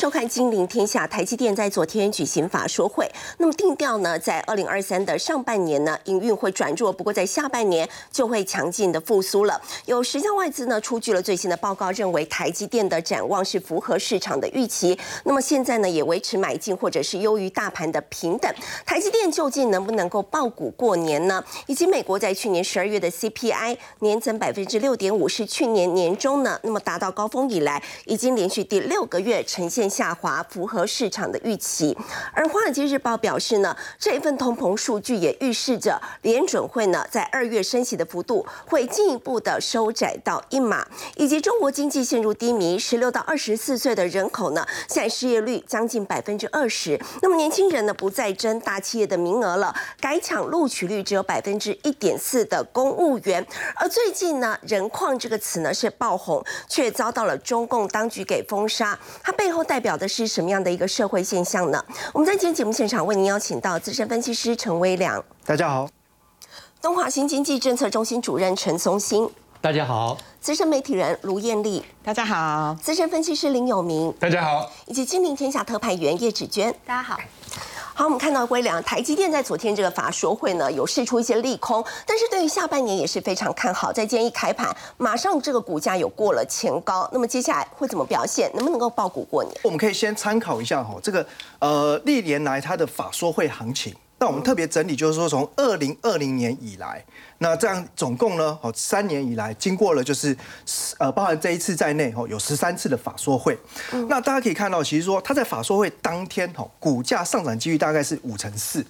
收看《金陵天下》。台积电在昨天举行法说会，那么定调呢，在二零二三的上半年呢，营运会转弱，不过在下半年就会强劲的复苏了。有十家外资呢出具了最新的报告，认为台积电的展望是符合市场的预期。那么现在呢，也维持买进或者是优于大盘的平等。台积电究竟能不能够爆股过年呢？以及美国在去年十二月的 CPI 年增百分之六点五，是去年年中呢，那么达到高峰以来，已经连续第六个月呈现下滑，符合市场的预期。而《华尔街日报》表示呢，这一份通膨数据也预示着联准会呢在二月升息的幅度会进一步的收窄到一码，以及中国经济陷入低迷，十六到二十四岁的人口呢，现在失业率将近百分之二十。那么年轻人呢不再争大企业的名额了，改抢录取率只有百分之一点四的公务员。而最近呢，人矿这个词呢是爆红，却遭到了中共当局给封杀。它背后代表的是什么样的一个社会现象呢？我们在今天节目现场为您邀请到资深分析师陈威良，大家好；东华新经济政策中心主任陈松兴，大家好；资深媒体人卢艳丽，大家好；资深分析师林有明，大家好；以及金陵天下特派员叶芷娟，大家好。好，我们看到微良台积电在昨天这个法说会呢，有释出一些利空，但是对于下半年也是非常看好。在今天一开盘，马上这个股价有过了前高，那么接下来会怎么表现？能不能够爆股过年？我们可以先参考一下哈，这个呃历年来它的法说会行情。那我们特别整理，就是说从二零二零年以来，那这样总共呢，哦三年以来，经过了就是呃包含这一次在内，哦有十三次的法说会。那大家可以看到，其实说它在法说会当天，哦股价上涨几率大概是五成四。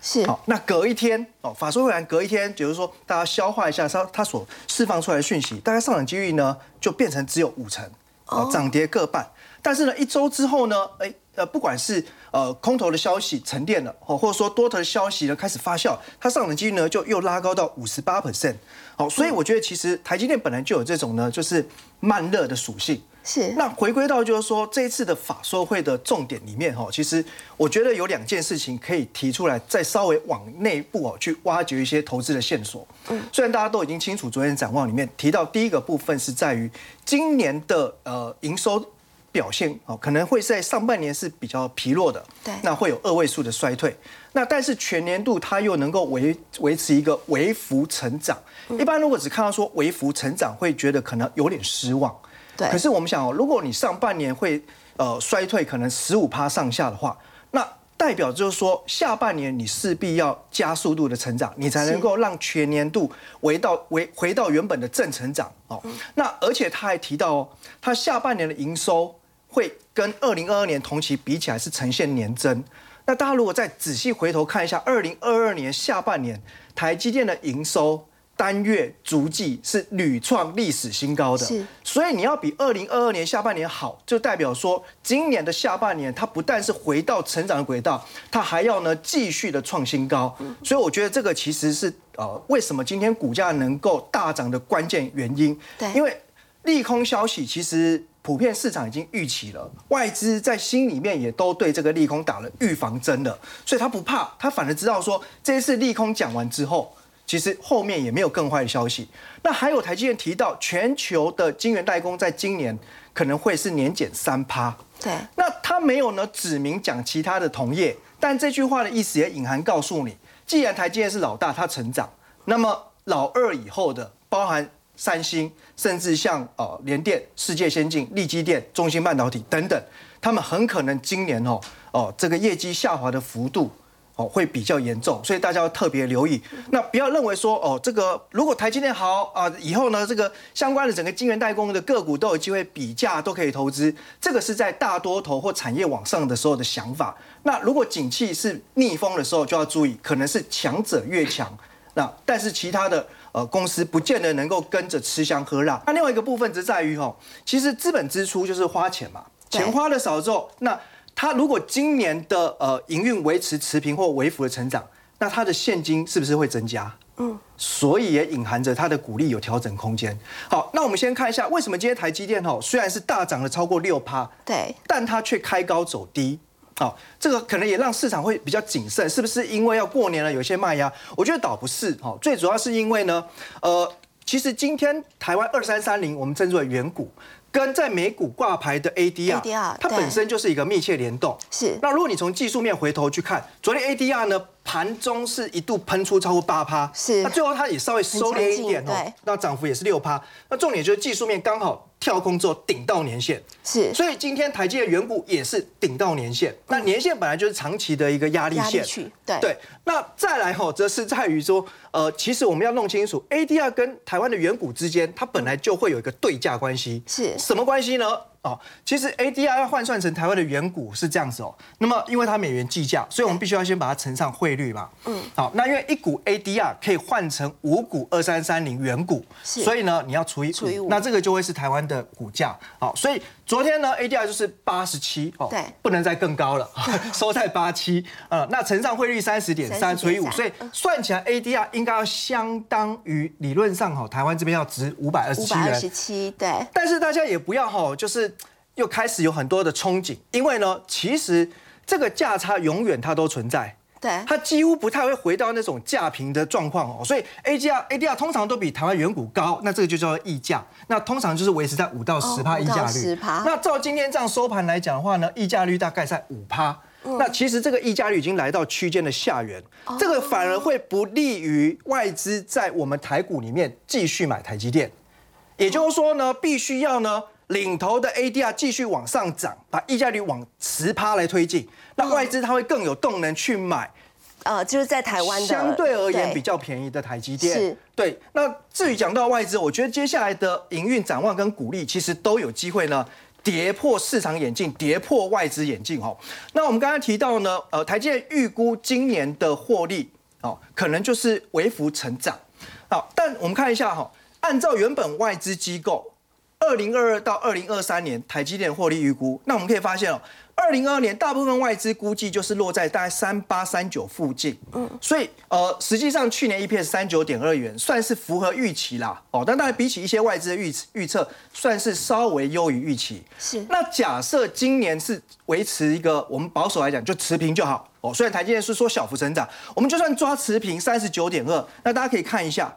是。好，那隔一天，哦法说会完隔一天，就是说大家消化一下它它所释放出来的讯息，大概上涨几率呢就变成只有五成，哦涨跌各半。但是呢一周之后呢，哎。呃，不管是呃空头的消息沉淀了，哦，或者说多头的消息呢开始发酵，它上涨几率呢就又拉高到五十八 percent，好，所以我觉得其实台积电本来就有这种呢，就是慢热的属性。是。那回归到就是说这一次的法说会的重点里面哈，其实我觉得有两件事情可以提出来，再稍微往内部哦去挖掘一些投资的线索。嗯。虽然大家都已经清楚，昨天展望里面提到第一个部分是在于今年的呃营收。表现哦，可能会在上半年是比较疲弱的，对，那会有二位数的衰退。那但是全年度它又能够维维持一个微幅成长。一般如果只看到说微幅成长，会觉得可能有点失望。对。可是我们想哦，如果你上半年会呃衰退，可能十五趴上下的话，那代表就是说下半年你势必要加速度的成长，你才能够让全年度回到回回到原本的正成长哦。那而且他还提到哦，他下半年的营收。会跟二零二二年同期比起来是呈现年增。那大家如果再仔细回头看一下，二零二二年下半年台积电的营收单月足迹是屡创历史新高的。是。所以你要比二零二二年下半年好，就代表说今年的下半年它不但是回到成长的轨道，它还要呢继续的创新高。所以我觉得这个其实是呃为什么今天股价能够大涨的关键原因。对。因为利空消息其实。普遍市场已经预期了，外资在心里面也都对这个利空打了预防针了，所以他不怕，他反而知道说这一次利空讲完之后，其实后面也没有更坏的消息。那还有台积电提到，全球的晶圆代工在今年可能会是年减三趴。对。那他没有呢指明讲其他的同业，但这句话的意思也隐含告诉你，既然台积电是老大，它成长，那么老二以后的包含。三星，甚至像呃联电、世界先进、力基电、中芯半导体等等，他们很可能今年哦哦这个业绩下滑的幅度哦会比较严重，所以大家要特别留意。那不要认为说哦这个如果台积电好啊，以后呢这个相关的整个晶圆代工的个股都有机会比价都可以投资，这个是在大多头或产业往上的时候的想法。那如果景气是逆风的时候，就要注意，可能是强者越强。那但是其他的。呃，公司不见得能够跟着吃香喝辣。那另外一个部分则在于吼，其实资本支出就是花钱嘛，钱花的少之后，那它如果今年的呃营运维持持平或微幅的成长，那它的现金是不是会增加？嗯，所以也隐含着它的股利有调整空间。好，那我们先看一下为什么今天台积电哈虽然是大涨了超过六趴，对，但它却开高走低。好，这个可能也让市场会比较谨慎，是不是因为要过年了，有些卖压？我觉得倒不是，哦，最主要是因为呢，呃，其实今天台湾二三三零，我们称之为远股，跟在美股挂牌的 ADR，它本身就是一个密切联动。是。那如果你从技术面回头去看，昨天 ADR 呢盘中是一度喷出超过八趴，是。那最后它也稍微收敛一点哦，那涨幅也是六趴。那重点就是技术面刚好。跳空之后顶到年线，是，所以今天台积的远股也是顶到年线。那年线本来就是长期的一个压力线，对对。那再来吼，则是在于说，呃，其实我们要弄清楚，ADR 跟台湾的远股之间，它本来就会有一个对价关系，是什么关系呢？哦，其实 ADR 要换算成台湾的元股是这样子哦。那么因为它美元计价，所以我们必须要先把它乘上汇率嘛。嗯。好，那因为一股 ADR 可以换成五股二三三零元股，所以呢你要除以除以五，那这个就会是台湾的股价。好，所以昨天呢 ADR 就是八十七哦，对，不能再更高了，收在八七。呃，那乘上汇率三十点三除以五，所以算起来 ADR 应该要相当于理论上哈，台湾这边要值五百二十七元。五百二十七，对。但是大家也不要哈，就是。又开始有很多的憧憬，因为呢，其实这个价差永远它都存在，对，它几乎不太会回到那种价平的状况哦。所以 A G R A D R 通常都比台湾远股高，那这个就叫做溢价，那通常就是维持在五到十趴溢价率。十趴。那照今天这样收盘来讲的话呢，溢价率大概在五趴。那其实这个溢价率已经来到区间的下缘，这个反而会不利于外资在我们台股里面继续买台积电。也就是说呢，必须要呢。领头的 ADR 继续往上涨，把溢价率往十趴来推进，那外资它会更有动能去买，呃，就是在台湾相对而言比较便宜的台积电。是，对。那至于讲到外资，我觉得接下来的营运展望跟股利，其实都有机会呢，跌破市场眼镜，跌破外资眼镜哦。那我们刚才提到呢，呃，台积电预估今年的获利哦，可能就是微幅成长。好，但我们看一下哈，按照原本外资机构。二零二二到二零二三年台积电获利预估，那我们可以发现哦，二零二二年大部分外资估计就是落在大概三八三九附近，嗯，所以呃，实际上去年 EPS 三九点二元，算是符合预期啦，哦，但当然比起一些外资的预预测，算是稍微优于预期。是，那假设今年是维持一个我们保守来讲就持平就好，哦，虽然台积电是说小幅成长，我们就算抓持平三十九点二，那大家可以看一下。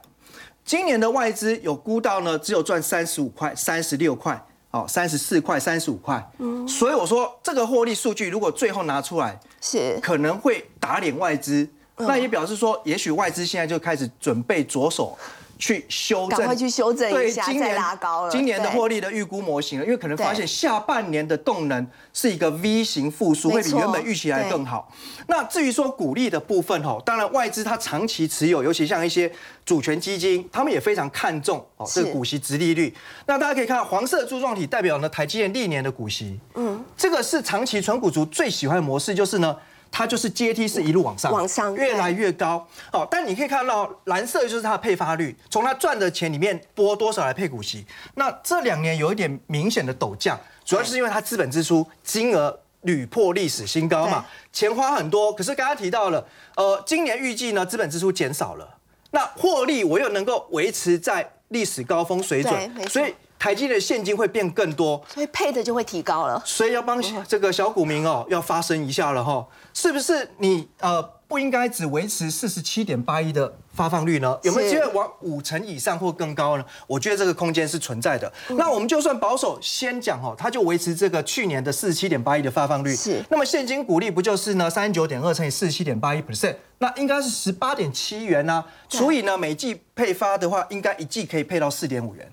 今年的外资有估到呢，只有赚三十五块、三十六块，哦，三十四块、三十五块。嗯，所以我说这个获利数据如果最后拿出来，是可能会打脸外资，那也表示说，也许外资现在就开始准备着手。去修正，赶快去修正一下，再拉高了。今年的获利的预估模型了，因为可能发现下半年的动能是一个 V 型复苏，会比原本预期来更好。那至于说股利的部分吼，当然外资它长期持有，尤其像一些主权基金，他们也非常看重哦这个股息值利率。那大家可以看黄色柱状体代表呢台积电历年的股息，嗯，这个是长期存股族最喜欢的模式，就是呢。它就是阶梯式一路往上，往上越来越高。哦，但你可以看到蓝色就是它的配发率，从它赚的钱里面拨多少来配股息。那这两年有一点明显的陡降，主要是因为它资本支出金额屡破历史新高嘛，钱花很多。可是刚刚提到了，呃，今年预计呢资本支出减少了，那获利我又能够维持在历史高峰水准，所以。台积的现金会变更多，所以配的就会提高了。所以要帮这个小股民哦，要发声一下了哈，是不是？你呃不应该只维持四十七点八一的发放率呢？有没有机会往五成以上或更高呢？我觉得这个空间是存在的。那我们就算保守先讲哦，它就维持这个去年的四十七点八一的发放率。是。那么现金股利不就是呢？三十九点二乘以四十七点八一 percent，那应该是十八点七元呢。除以呢每季配发的话，应该一季可以配到四点五元。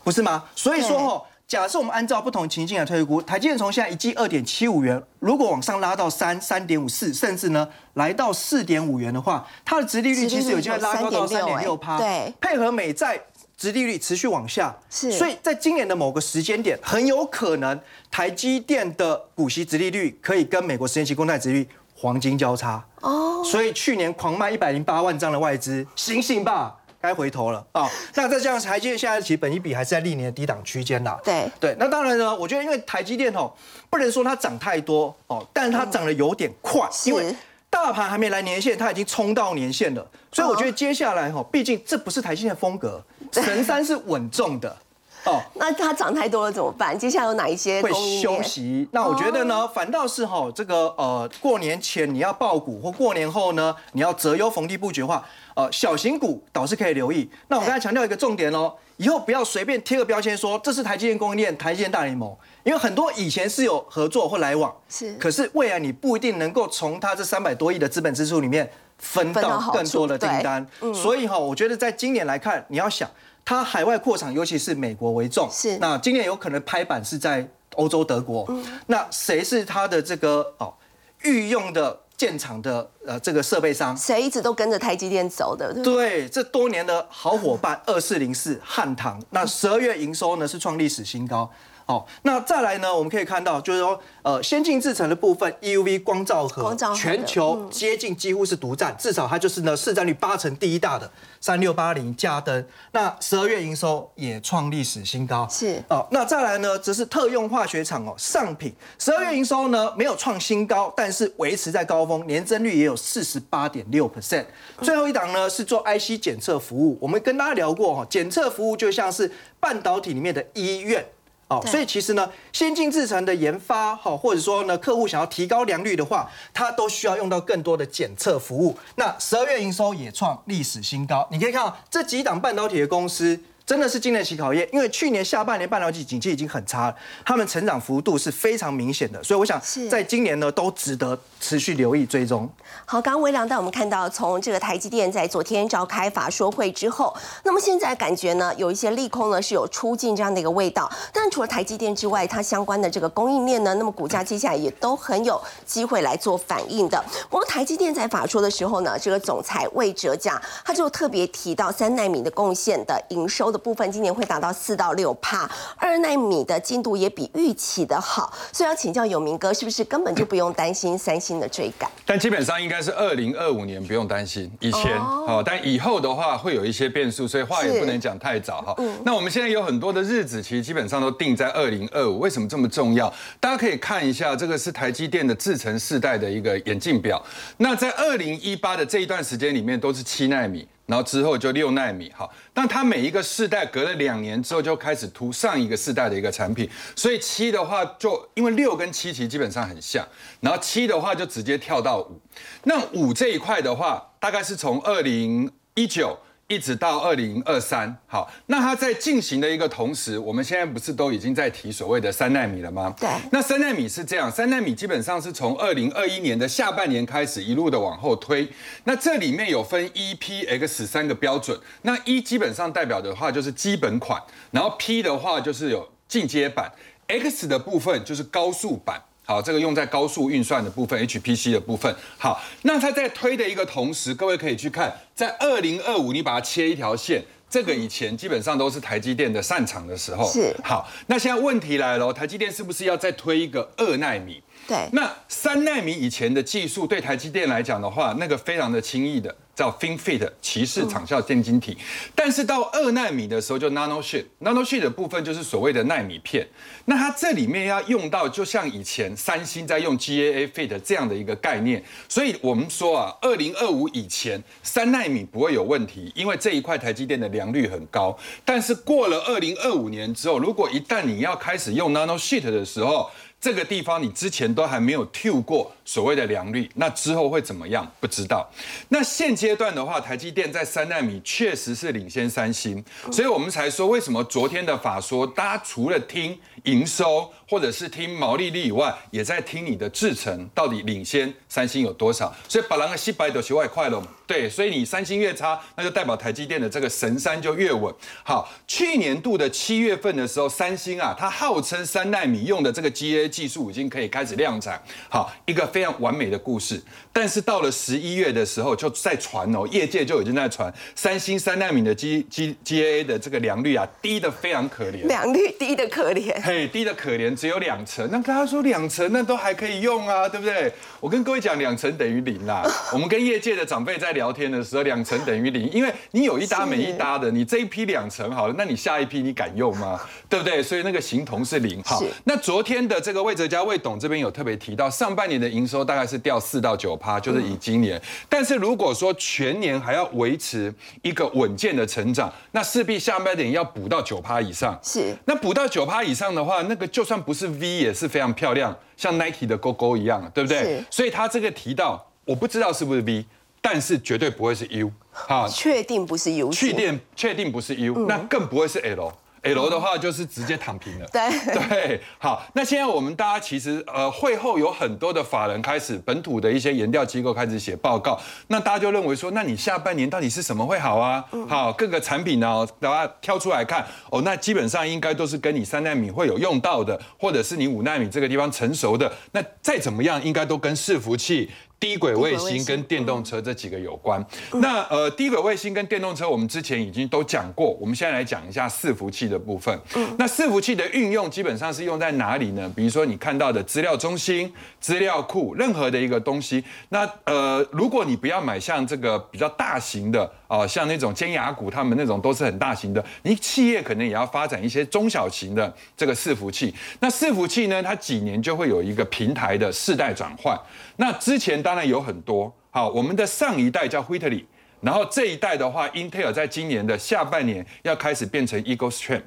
嗯，不是吗？所以说哦，假设我们按照不同情境来推估，台积电从现在一季二点七五元，如果往上拉到三三点五四，甚至呢来到四点五元的话，它的殖利率其实有机会拉高到三点六趴。对，配合美债殖利率持续往下，是，所以在今年的某个时间点，很有可能台积电的股息殖利率可以跟美国十年期公债殖利率黄金交叉。哦，所以去年狂卖一百零八万张的外资，醒醒吧！该回头了啊！那再加上台积电现在其实本一比还是在历年的低档区间啦。对对，那当然呢，我觉得因为台积电哦，不能说它涨太多哦，但是它涨得有点快，因为大盘还没来年线，它已经冲到年线了。所以我觉得接下来哈，毕竟这不是台积电的风格，神山是稳重的。哦，那它涨太多了怎么办？接下来有哪一些会休息？那我觉得呢，反倒是哈，这个呃，过年前你要爆股，或过年后呢，你要择优逢低布局的话，呃，小型股倒是可以留意。那我刚才强调一个重点哦，以后不要随便贴个标签说这是台积电供应链、台积电大联盟，因为很多以前是有合作或来往，是，可是未来你不一定能够从它这三百多亿的资本支出里面分到更多的订单。所以哈，我觉得在今年来看，你要想。它海外扩厂，尤其是美国为重。是。那今年有可能拍板是在欧洲德国。嗯。那谁是它的这个哦御用的建厂的呃这个设备商？谁一直都跟着台积电走的？对，这多年的好伙伴二四零四汉唐。那十二月营收呢是创历史新高。哦，那再来呢？我们可以看到，就是说，呃，先进制程的部分，EUV 光照盒，全球接近几乎是独占，至少它就是呢市占率八成第一大的三六八零加登。那十二月营收也创历史新高。是哦，那再来呢，则是特用化学厂哦，上品十二月营收呢没有创新高，但是维持在高峰，年增率也有四十八点六 percent。最后一档呢是做 IC 检测服务，我们跟大家聊过哈，检测服务就像是半导体里面的医院。哦，所以其实呢，先进制程的研发，哈，或者说呢，客户想要提高良率的话，它都需要用到更多的检测服务。那十二月营收也创历史新高，你可以看到这几档半导体的公司。真的是经得起考验，因为去年下半年半导体景气已经很差了，他们成长幅度是非常明显的，所以我想在今年呢都值得持续留意追踪。好，刚刚微良带我们看到，从这个台积电在昨天召开法说会之后，那么现在感觉呢有一些利空呢是有出尽这样的一个味道，但除了台积电之外，它相关的这个供应链呢，那么股价接下来也都很有机会来做反应的。不过台积电在法说的时候呢，这个总裁魏哲嘉他就特别提到三纳米的贡献的营收的。部分今年会达到四到六帕，二纳米的进度也比预期的好，所以要请教永明哥，是不是根本就不用担心三星的追赶？但基本上应该是二零二五年不用担心，以前哦，但以后的话会有一些变数，所以话也不能讲太早哈。那我们现在有很多的日子，其实基本上都定在二零二五，为什么这么重要？大家可以看一下，这个是台积电的制程世代的一个眼镜表。那在二零一八的这一段时间里面，都是七纳米。然后之后就六纳米，哈，但它每一个世代隔了两年之后就开始涂上一个世代的一个产品，所以七的话就因为六跟七其实基本上很像，然后七的话就直接跳到五，那五这一块的话大概是从二零一九。一直到二零二三，好，那它在进行的一个同时，我们现在不是都已经在提所谓的三纳米了吗？对。那三纳米是这样，三纳米基本上是从二零二一年的下半年开始一路的往后推。那这里面有分 E、P、X 三个标准。那 E 基本上代表的话就是基本款，然后 P 的话就是有进阶版，X 的部分就是高速版。好，这个用在高速运算的部分，HPC 的部分。好，那它在推的一个同时，各位可以去看，在二零二五，你把它切一条线，这个以前基本上都是台积电的擅长的时候。是。好，那现在问题来了，台积电是不是要再推一个二纳米？对。那三纳米以前的技术对台积电来讲的话，那个非常的轻易的。叫 FinFET 骑士长效电晶体，但是到二纳米的时候就 Nanosheet，Nanosheet 的部分就是所谓的纳米片。那它这里面要用到，就像以前三星在用 GAA Fit 这样的一个概念。所以我们说啊，二零二五以前三纳米不会有问题，因为这一块台积电的良率很高。但是过了二零二五年之后，如果一旦你要开始用 Nanosheet 的时候，这个地方你之前都还没有吐过所谓的良率，那之后会怎么样？不知道。那现阶段的话，台积电在三纳米确实是领先三星，所以我们才说为什么昨天的法说，大家除了听营收或者是听毛利率以外，也在听你的制程到底领先三星有多少。所以把两个西百的学外快了。对，所以你三星越差，那就代表台积电的这个神山就越稳。好，去年度的七月份的时候，三星啊，它号称三纳米用的这个 GA 技术已经可以开始量产，好，一个非常完美的故事。但是到了十一月的时候，就在传哦，业界就已经在传三星三纳米的 G G GA 的这个良率啊，低的非常可怜，良率低的可怜，嘿，低的可怜，只有两成。那大家说两成，那都还可以用啊，对不对？我跟各位讲，两成等于零啦。我们跟业界的长辈在聊。天的时候，两成等于零，因为你有一搭没一搭的，你这一批两成好了，那你下一批你敢用吗？对不对？所以那个形同是零。好，那昨天的这个个魏哲家魏董这边有特别提到，上半年的营收大概是掉四到九趴，就是以今年。但是如果说全年还要维持一个稳健的成长，那势必下半年要补到九趴以上。是，那补到九趴以上的话，那个就算不是 V 也是非常漂亮，像 Nike 的勾勾一样，对不对是？所以他这个提到，我不知道是不是 V，但是绝对不会是 U。好，确定不是 U 型确定确定不是 U，、那更不会是 L。L 的话就是直接躺平了。对对，好，那现在我们大家其实呃会后有很多的法人开始本土的一些研调机构开始写报告，那大家就认为说，那你下半年到底是什么会好啊？好，各个产品呢，大家挑出来看哦，那基本上应该都是跟你三纳米会有用到的，或者是你五纳米这个地方成熟的，那再怎么样应该都跟伺服器。低轨卫星跟电动车这几个有关。那呃，低轨卫星跟电动车，我们之前已经都讲过，我们现在来讲一下伺服器的部分。那伺服器的运用基本上是用在哪里呢？比如说你看到的资料中心、资料库，任何的一个东西。那呃，如果你不要买像这个比较大型的啊、像那种尖牙股，他们那种都是很大型的，你企业可能也要发展一些中小型的这个伺服器。那伺服器呢，它几年就会有一个平台的世代转换。那之前当然有很多，好，我们的上一代叫 Whitley，然后这一代的话，Intel 在今年的下半年要开始变成 Eagle Stream。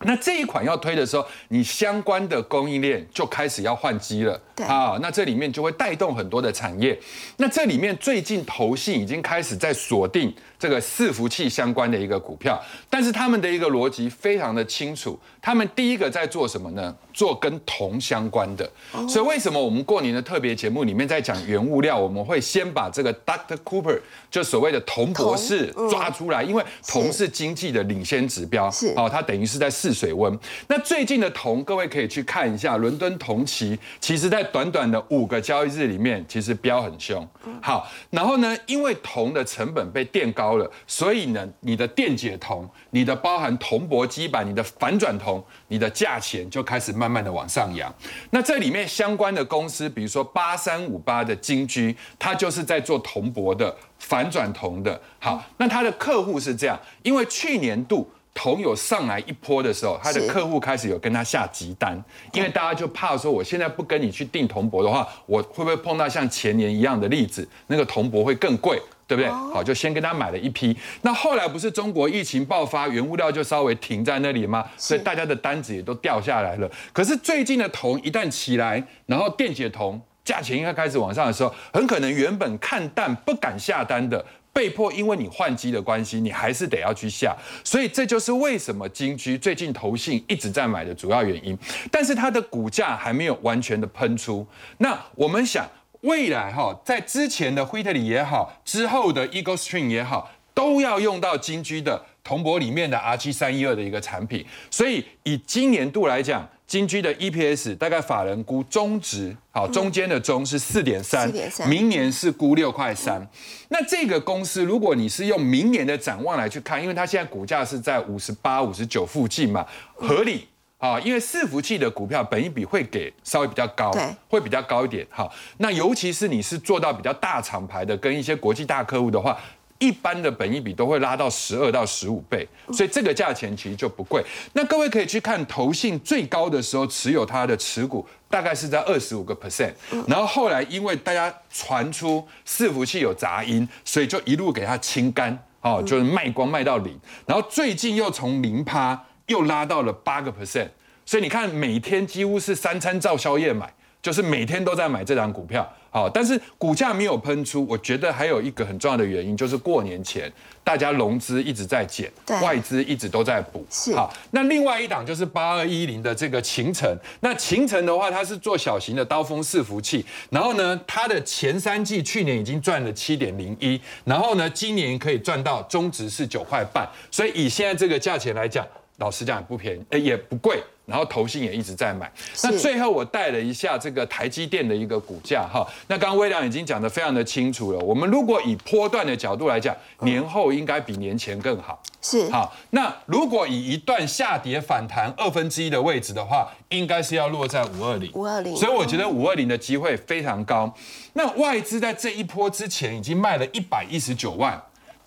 那这一款要推的时候，你相关的供应链就开始要换机了，对啊，那这里面就会带动很多的产业。那这里面最近投信已经开始在锁定这个伺服器相关的一个股票，但是他们的一个逻辑非常的清楚，他们第一个在做什么呢？做跟铜相关的。所以为什么我们过年的特别节目里面在讲原物料，我们会先把这个 Dr. Cooper 就所谓的铜博士抓出来，因为铜是经济的领先指标，是哦，它等于是在试水温。那最近的铜，各位可以去看一下，伦敦铜期，其实在短短的五个交易日里面，其实飙很凶。好，然后呢，因为铜的成本被垫高了，所以呢，你的电解铜、你的包含铜箔基板、你的反转铜，你的价钱就开始慢慢的往上扬。那这里面相关的公司，比如说八三五八的金居，它就是在做铜箔的。反转铜的，好，那它的客户是这样，因为去年度铜有上来一波的时候，他的客户开始有跟他下急单，因为大家就怕说，我现在不跟你去订铜箔的话，我会不会碰到像前年一样的例子，那个铜箔会更贵？对不对？好，就先跟他买了一批。那后来不是中国疫情爆发，原物料就稍微停在那里吗？所以大家的单子也都掉下来了。可是最近的铜一旦起来，然后电解铜价钱应该开始往上的时候，很可能原本看淡不敢下单的。被迫因为你换机的关系，你还是得要去下，所以这就是为什么金居最近投信一直在买的主要原因。但是它的股价还没有完全的喷出。那我们想，未来哈，在之前的惠特里也好，之后的 Eagle Stream 也好，都要用到金居的铜箔里面的 R 七三一二的一个产品。所以以今年度来讲，金居的 EPS 大概法人估中值，好，中间的中是四点三明年是估六块三。那这个公司，如果你是用明年的展望来去看，因为它现在股价是在五十八、五十九附近嘛，合理。啊，因为伺服器的股票本益比会给稍微比较高对，会比较高一点。好，那尤其是你是做到比较大厂牌的，跟一些国际大客户的话，一般的本益比都会拉到十二到十五倍，所以这个价钱其实就不贵。那各位可以去看投信最高的时候持有它的持股，大概是在二十五个 percent，然后后来因为大家传出伺服器有杂音，所以就一路给它清干，哦，就是卖光卖到零，然后最近又从零趴。又拉到了八个 percent，所以你看每天几乎是三餐照宵夜买，就是每天都在买这张股票。好，但是股价没有喷出，我觉得还有一个很重要的原因，就是过年前大家融资一直在减，外资一直都在补。是好，那另外一档就是八二一零的这个秦城，那秦城的话，它是做小型的刀锋伺服器，然后呢，它的前三季去年已经赚了七点零一，然后呢，今年可以赚到中值是九块半，所以以现在这个价钱来讲。老实讲也不便宜，呃也不贵，然后投信也一直在买。那最后我带了一下这个台积电的一个股价哈，那刚刚微良已经讲得非常的清楚了。我们如果以波段的角度来讲，年后应该比年前更好。是好，那如果以一段下跌反弹二分之一的位置的话，应该是要落在五二零。五二零所以我觉得五二零的机会非常高。那外资在这一波之前已经卖了一百一十九万。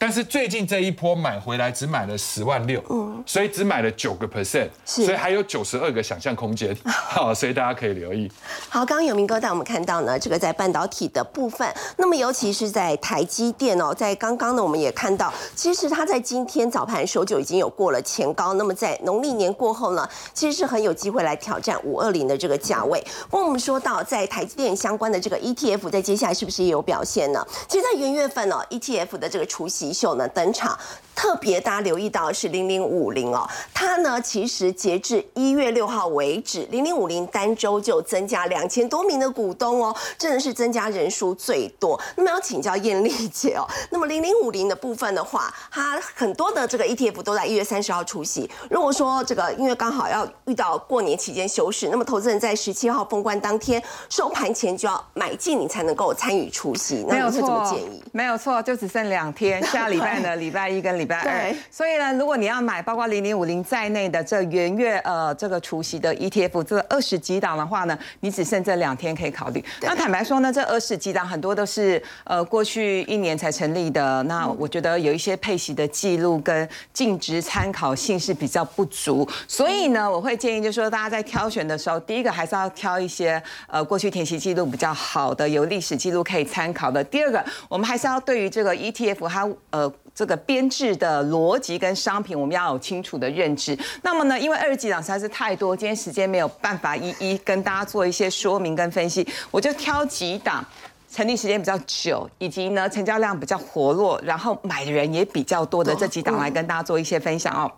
但是最近这一波买回来只买了十万六，嗯，所以只买了九个 percent，所以还有九十二个想象空间，好，所以大家可以留意。好，刚刚有明哥带我们看到呢，这个在半导体的部分，那么尤其是在台积电哦，在刚刚呢，我们也看到，其实它在今天早盘的时候就已经有过了前高，那么在农历年过后呢，其实是很有机会来挑战五二零的这个价位。不过我们说到在台积电相关的这个 ETF，在接下来是不是也有表现呢？其实，在元月份哦，ETF 的这个除夕秀呢登场。特别大家留意到是零零五零哦，它呢其实截至一月六号为止，零零五零单周就增加两千多名的股东哦，真的是增加人数最多。那么要请教艳丽姐哦，那么零零五零的部分的话，它很多的这个 ETF 都在一月三十号出席。如果说这个因为刚好要遇到过年期间休市，那么投资人在十七号封关当天收盘前就要买进，你才能够参与出席。没有错，没有错，就只剩两天，下礼拜的 礼拜一跟礼。礼拜二，所以呢，如果你要买包括零零五零在内的这元月呃这个除夕的 ETF，这二十几档的话呢，你只剩这两天可以考虑。那坦白说呢，这二十几档很多都是呃过去一年才成立的，那我觉得有一些配息的记录跟净值参考性是比较不足，所以呢，我会建议就是说大家在挑选的时候，第一个还是要挑一些呃过去填息记录比较好的、有历史记录可以参考的。第二个，我们还是要对于这个 ETF 它呃。这个编制的逻辑跟商品，我们要有清楚的认知。那么呢，因为二十几档实在是太多，今天时间没有办法一一跟大家做一些说明跟分析，我就挑几档成立时间比较久，以及呢成交量比较活络，然后买的人也比较多的这几档来跟大家做一些分享哦。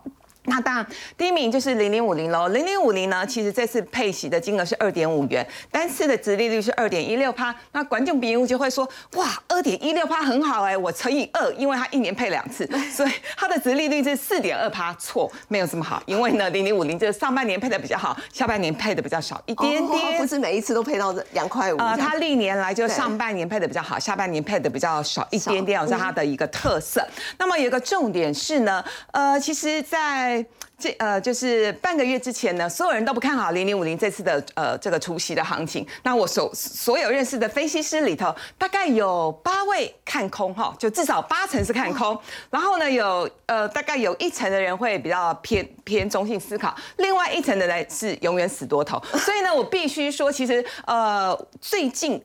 那当然，第一名就是零零五零喽。零零五零呢，其实这次配息的金额是二点五元，单次的殖利率是二点一六趴。那观众朋友就会说，哇，二点一六趴很好哎，我乘以二，因为它一年配两次，所以它的殖利率是四点二趴。错，没有这么好，因为呢，零零五零这上半年配的比较好，下半年配的比较少一点点，不是每一次都配到两块五。呃，它历年来就上半年配的比较好，下半年配的比较少一点点，是它的一个特色。那么有一个重点是呢，呃，其实，在这呃，就是半个月之前呢，所有人都不看好零零五零这次的呃这个除夕的行情。那我所所有认识的分析师里头，大概有八位看空哈，就至少八成是看空。然后呢，有呃大概有一成的人会比较偏偏中性思考，另外一层的人是永远死多头。所以呢，我必须说，其实呃最近。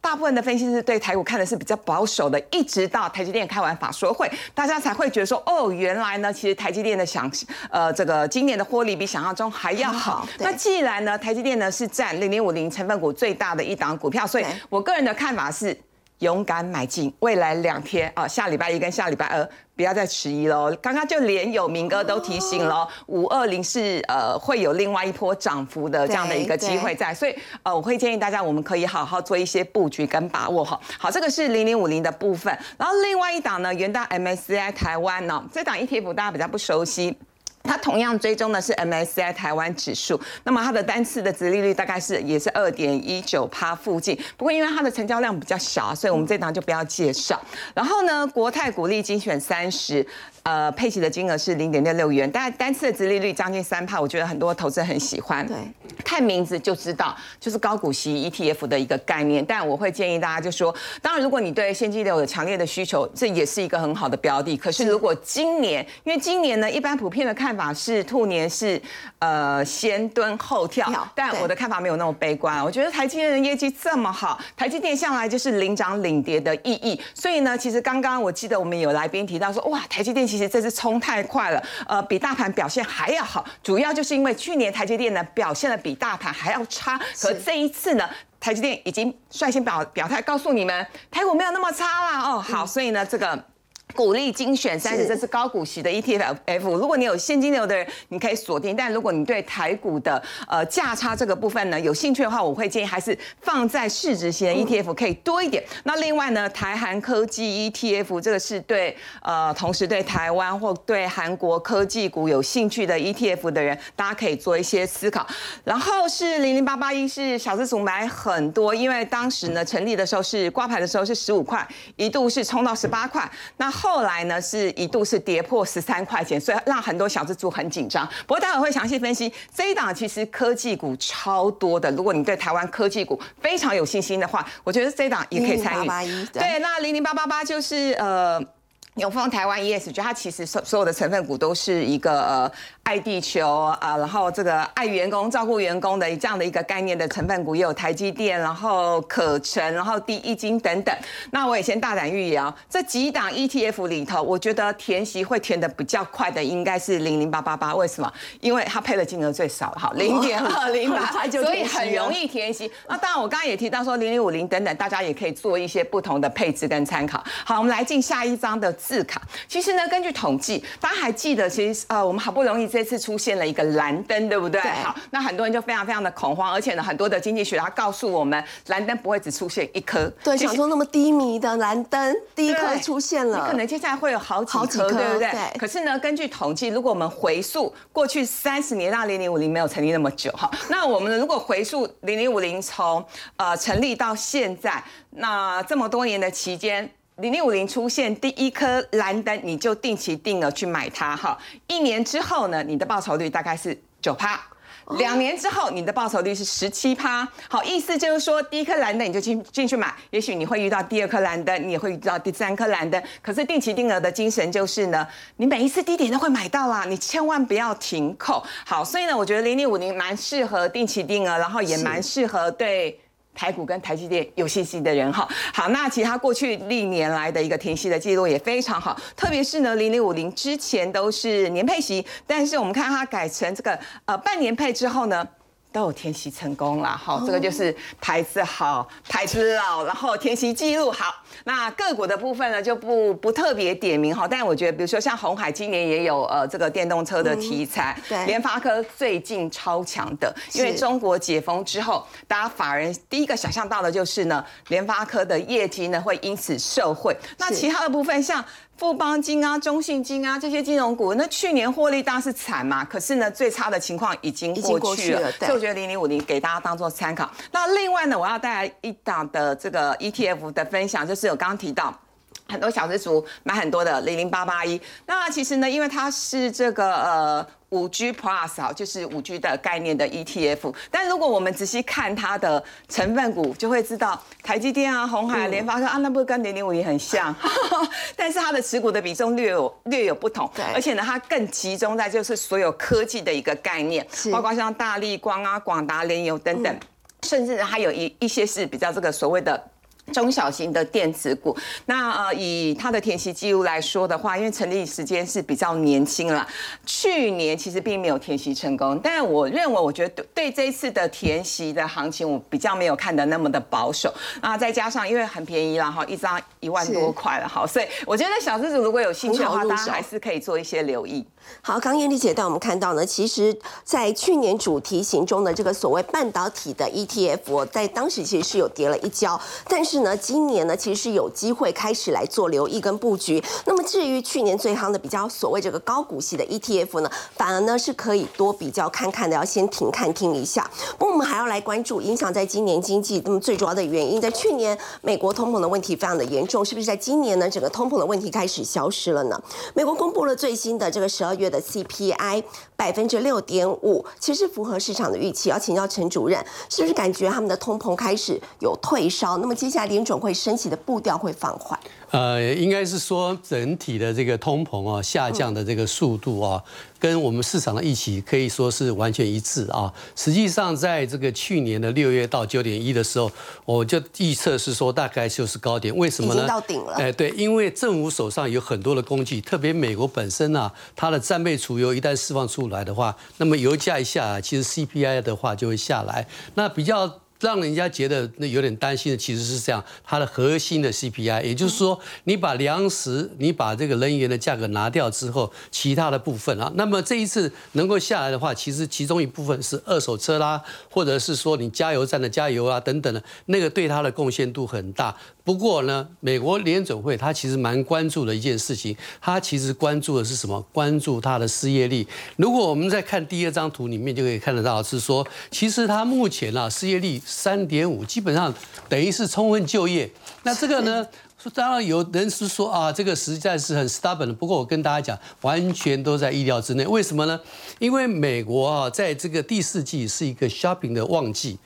大部分的分析师对台股看的是比较保守的，一直到台积电开完法说会，大家才会觉得说，哦，原来呢，其实台积电的想，呃，这个今年的获利比想象中还要好。那既然呢，台积电呢是占零零五零成分股最大的一档股票，所以我个人的看法是。勇敢买进，未来两天啊，下礼拜一跟下礼拜二不要再迟疑喽。刚刚就连有明哥都提醒了，五二零是呃会有另外一波涨幅的这样的一个机会在，所以呃我会建议大家，我们可以好好做一些布局跟把握哈。好，这个是零零五零的部分，然后另外一档呢，元大 MSCI 台湾呢，这档 ETF 大家比较不熟悉。它同样追踪的是 MSCI 台湾指数，那么它的单次的值利率大概是也是二点一九趴附近。不过因为它的成交量比较小，所以我们这档就不要介绍。然后呢，国泰股利精选三十。呃，配齐的金额是零点六六元，但单次的殖利率将近三帕，我觉得很多投资人很喜欢。对，看名字就知道，就是高股息 ETF 的一个概念。但我会建议大家，就说，当然如果你对现金流有强烈的需求，这也是一个很好的标的。可是如果今年，因为今年呢，一般普遍的看法是兔年是呃先蹲后跳，但我的看法没有那么悲观。我觉得台积电的业绩这么好，台积电向来就是领涨领跌的意义。所以呢，其实刚刚我记得我们有来宾提到说，哇，台积电其其实这次冲太快了，呃，比大盘表现还要好，主要就是因为去年台积电呢表现的比大盘还要差，可这一次呢，台积电已经率先表表态告诉你们，台股没有那么差啦，哦，好，所以呢，这个。股利精选三十，这是高股息的 ETF。如果你有现金流的人，你可以锁定；但如果你对台股的呃价差这个部分呢有兴趣的话，我会建议还是放在市值型的 ETF 可以多一点。那另外呢，台韩科技 ETF 这个是对呃同时对台湾或对韩国科技股有兴趣的 ETF 的人，大家可以做一些思考。然后是零零八八一是小资族买很多，因为当时呢成立的时候是挂牌的时候是十五块，一度是冲到十八块。那后来呢，是一度是跌破十三块钱，所以让很多小资族很紧张。不过待会会详细分析这一档，其实科技股超多的。如果你对台湾科技股非常有信心的话，我觉得这一档也可以参与。对，那零零八八八就是呃。永丰台湾 ESG，它其实所所有的成分股都是一个呃爱地球啊，然后这个爱员工、照顾员工的这样的一个概念的成分股，也有台积电，然后可成，然后第一金等等。那我也先大胆预言哦，这几档 ETF 里头，我觉得填息会填的比较快的应该是零零八八八，为什么？因为它配的金额最少，好零点二零八，所以很容易填息。那当然，我刚刚也提到说零零五零等等，大家也可以做一些不同的配置跟参考。好，我们来进下一章的。字卡，其实呢，根据统计，大家还记得，其实呃，我们好不容易这次出现了一个蓝灯，对不对？好，那很多人就非常非常的恐慌，而且呢，很多的经济学家告诉我们，蓝灯不会只出现一颗。对，想说那么低迷的蓝灯，第一颗出现了，你可能接下来会有好几颗，对不对？可是呢，根据统计，如果我们回溯过去三十年，那零零五零没有成立那么久哈，那我们如果回溯零零五零从呃成立到现在，那这么多年的期间。零零五零出现第一颗蓝灯，你就定期定额去买它哈。一年之后呢，你的报酬率大概是九趴；两年之后，你的报酬率是十七趴。好，意思就是说，第一颗蓝灯你就进进去买，也许你会遇到第二颗蓝灯，你也会遇到第三颗蓝灯。可是定期定额的精神就是呢，你每一次低点都会买到啦，你千万不要停扣。好，所以呢，我觉得零零五零蛮适合定期定额，然后也蛮适合对。台股跟台积电有信心的人哈，好，那其他过去历年来的一个停息的记录也非常好，特别是呢零零五零之前都是年配息，但是我们看它改成这个呃半年配之后呢。都有填息成功了，好，这个就是牌子好，牌子老，然后填息记录好。那个股的部分呢，就不不特别点名哈，但我觉得，比如说像红海今年也有呃这个电动车的题材，对，联发科最近超强的，因为中国解封之后，大家法人第一个想象到的就是呢，联发科的业绩呢会因此受惠。那其他的部分像。富邦金啊、中信金啊这些金融股，那去年获利当然是惨嘛，可是呢，最差的情况已经过去了，所以我觉得零零五零给大家当做参考。那另外呢，我要带来一档的这个 ETF 的分享，就是我刚刚提到。很多小资族买很多的零零八八一，那其实呢，因为它是这个呃五 G Plus 啊，就是五 G 的概念的 ETF。但如果我们仔细看它的成分股，就会知道台积电啊、红海、联发科啊，那不跟零零五也很像，但是它的持股的比重略有略有不同。对，而且呢，它更集中在就是所有科技的一个概念，包括像大力光啊、广达、联友等等，甚至还有一一些是比较这个所谓的。中小型的电子股，那呃以它的填息记录来说的话，因为成立时间是比较年轻了，去年其实并没有填息成功。但我认为，我觉得对这一次的填息的行情，我比较没有看得那么的保守。啊，再加上因为很便宜了哈，一张一万多块了哈，所以我觉得小资主如果有兴趣的话，大家还是可以做一些留意。好，刚艳丽姐带我们看到呢，其实，在去年主题型中的这个所谓半导体的 ETF，在当时其实是有跌了一跤，但是呢，今年呢，其实是有机会开始来做留意跟布局。那么至于去年最夯的比较所谓这个高股息的 ETF 呢，反而呢是可以多比较看看的，要先停看听一下。不过我们还要来关注影响在今年经济，那么最主要的原因，在去年美国通膨的问题非常的严重，是不是在今年呢，整个通膨的问题开始消失了呢？美国公布了最新的这个十二。月的 CPI 百分之六点五，其实符合市场的预期。要请教陈主任，是不是感觉他们的通膨开始有退烧？那么接下来联准会升息的步调会放缓？呃，应该是说整体的这个通膨啊下降的这个速度啊，跟我们市场的预期可以说是完全一致啊。实际上，在这个去年的六月到九点一的时候，我就预测是说大概就是高点。为什么呢？到顶了。哎，对，因为政府手上有很多的工具，特别美国本身啊，它的战备储油一旦释放出来的话，那么油价一下，其实 CPI 的话就会下来。那比较。让人家觉得那有点担心的其实是这样，它的核心的 CPI，也就是说，你把粮食、你把这个能源的价格拿掉之后，其他的部分啊，那么这一次能够下来的话，其实其中一部分是二手车啦，或者是说你加油站的加油啊等等的，那个对它的贡献度很大。不过呢，美国联准会它其实蛮关注的一件事情，它其实关注的是什么？关注它的失业率。如果我们在看第二张图里面，就可以看得到是说，其实它目前啊失业率三点五，基本上等于是充分就业。那这个呢？当然有人是说啊，这个实在是很 stubborn 的。不过我跟大家讲，完全都在意料之内。为什么呢？因为美国啊，在这个第四季是一个 shopping 的旺季，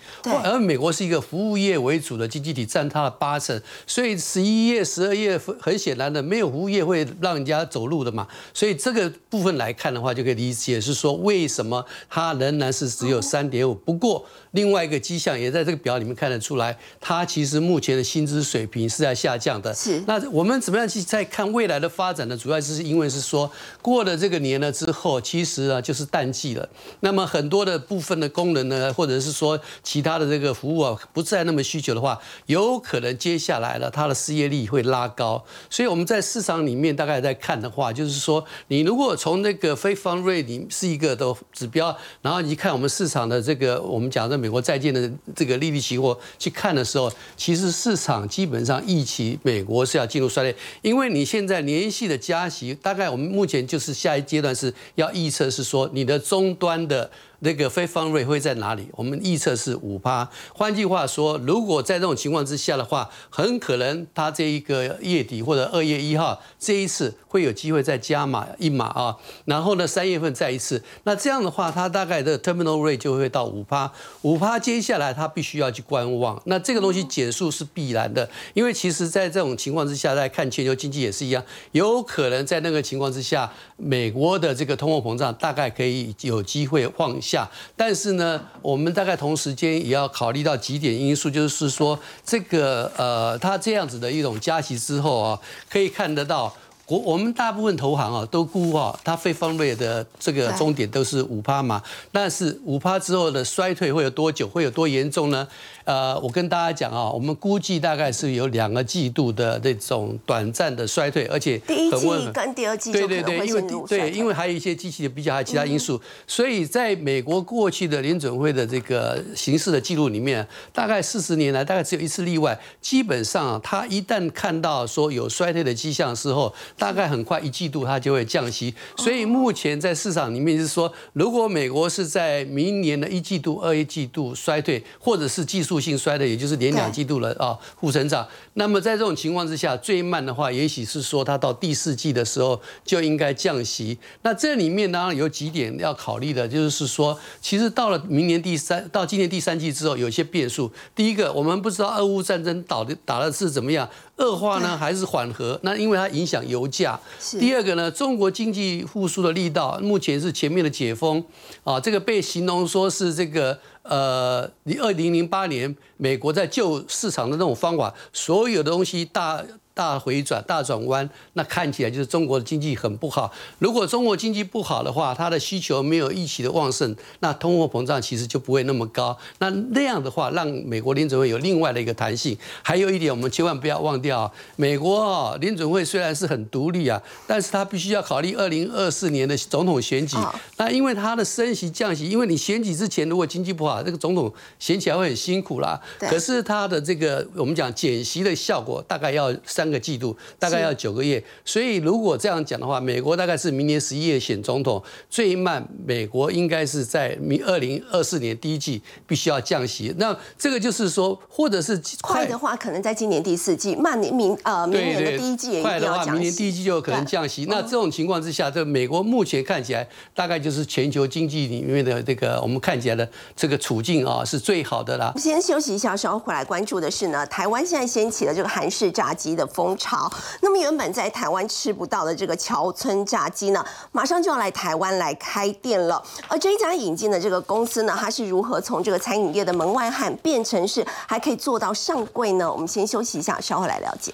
而美国是一个服务业为主的经济体，占它的八成。所以十一月、十二月很显然的，没有服务业会让人家走路的嘛。所以这个部分来看的话，就可以理解是说，为什么它仍然是只有三点五。不过另外一个迹象也在这个表里面看得出来，它其实目前的薪资水平是在下降。是，那我们怎么样去再看未来的发展呢？主要是因为是说过了这个年了之后，其实啊就是淡季了。那么很多的部分的功能呢，或者是说其他的这个服务啊，不再那么需求的话，有可能接下来了它的失业率会拉高。所以我们在市场里面大概在看的话，就是说你如果从那个非方瑞里是一个的指标，然后你看我们市场的这个我们讲的美国在建的这个利率期货去看的时候，其实市场基本上预期美美国是要进入衰退，因为你现在连续的加息，大概我们目前就是下一阶段是要预测是说你的终端的。那个非方瑞会在哪里？我们预测是五趴。换句话说，如果在这种情况之下的话，很可能它这一个月底或者二月一号这一次会有机会再加码一码啊。然后呢，三月份再一次。那这样的话，它大概的 terminal rate 就会到五趴。五趴接下来它必须要去观望。那这个东西减速是必然的，因为其实在这种情况之下，在看全球经济也是一样，有可能在那个情况之下，美国的这个通货膨胀大概可以有机会放。下，但是呢，我们大概同时间也要考虑到几点因素，就是说这个呃，它这样子的一种加息之后啊，可以看得到，我我们大部分投行啊都估啊，它非方瑞的这个终点都是五趴嘛，但是五趴之后的衰退会有多久，会有多严重呢？呃，我跟大家讲啊，我们估计大概是有两个季度的那种短暂的衰退，而且第一季跟第二季对对对，因为对，因为还有一些机器的比较，还有其他因素，所以在美国过去的联准会的这个形式的记录里面，大概四十年来大概只有一次例外，基本上他一旦看到说有衰退的迹象的时候，大概很快一季度它就会降息。所以目前在市场里面是说，如果美国是在明年的一季度、二一季度衰退，或者是技术。性衰的，也就是连两季度了啊，负成长。那么在这种情况之下，最慢的话，也许是说它到第四季的时候就应该降息。那这里面当然有几点要考虑的，就是说，其实到了明年第三到今年第三季之后，有些变数。第一个，我们不知道俄乌战争打的打的是怎么样。恶化呢还是缓和？那因为它影响油价。第二个呢，中国经济复苏的力道目前是前面的解封啊，这个被形容说是这个呃，你二零零八年美国在救市场的那种方法，所有的东西大。大回转、大转弯，那看起来就是中国的经济很不好。如果中国经济不好的话，它的需求没有预期的旺盛，那通货膨胀其实就不会那么高。那那样的话，让美国联准会有另外的一个弹性。还有一点，我们千万不要忘掉，美国啊，联准会虽然是很独立啊，但是它必须要考虑二零二四年的总统选举。那因为它的升息降息，因为你选举之前如果经济不好，这个总统选起来会很辛苦啦。可是它的这个我们讲减息的效果，大概要三。三个季度大概要九个月，所以如果这样讲的话，美国大概是明年十一月选总统，最慢美国应该是在明二零二四年第一季必须要降息。那这个就是说，或者是快的话，可能在今年第四季；慢年明呃明年的第一季也快的话，明年第一季就有可能降息。那这种情况之下，这美国目前看起来大概就是全球经济里面的这个我们看起来的这个处境啊，是最好的啦。先休息一下，稍后回来关注的是呢，台湾现在掀起了这个韩式炸鸡的。风潮，那么原本在台湾吃不到的这个桥村炸鸡呢，马上就要来台湾来开店了。而这一家引进的这个公司呢，它是如何从这个餐饮业的门外汉变成是还可以做到上柜呢？我们先休息一下，稍后来了解。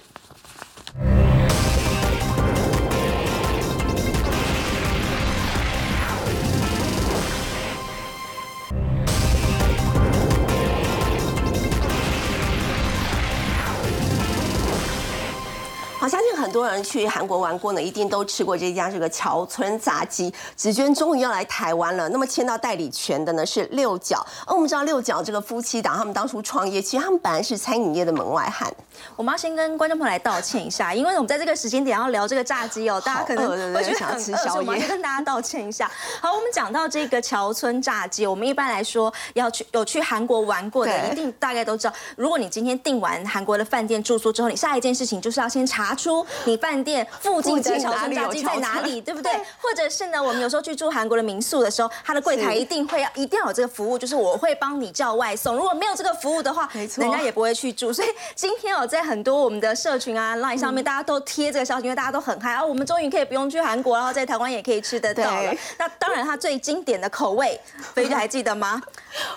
很多人去韩国玩过呢，一定都吃过这家这个桥村炸鸡。紫娟终于要来台湾了，那么签到代理权的呢是六角。而我们知道六角这个夫妻档，他们当初创业，其实他们本来是餐饮业的门外汉。我们要先跟观众朋友来道歉一下，因为我们在这个时间点要聊这个炸鸡哦，大家可能会觉得很饿，所以我们要跟大家道歉一下。好，我们讲到这个桥村炸鸡，我们一般来说要去有去韩国玩过的，一定大概都知道，如果你今天订完韩国的饭店住宿之后，你下一件事情就是要先查出你饭店 附近的小村炸鸡在哪里，对不对？或者是呢，我们有时候去住韩国的民宿的时候，他的柜台一定会要一定要有这个服务，就是我会帮你叫外送。如果没有这个服务的话，没错，人家也不会去住。所以今天哦，在很多我们的社群啊、line 上面，大家都贴这个消息，因为大家都很嗨啊，我们终于可以不用去韩国，然后在台湾也可以吃得到了。那当然，它最经典的口味，飞姐还记得吗？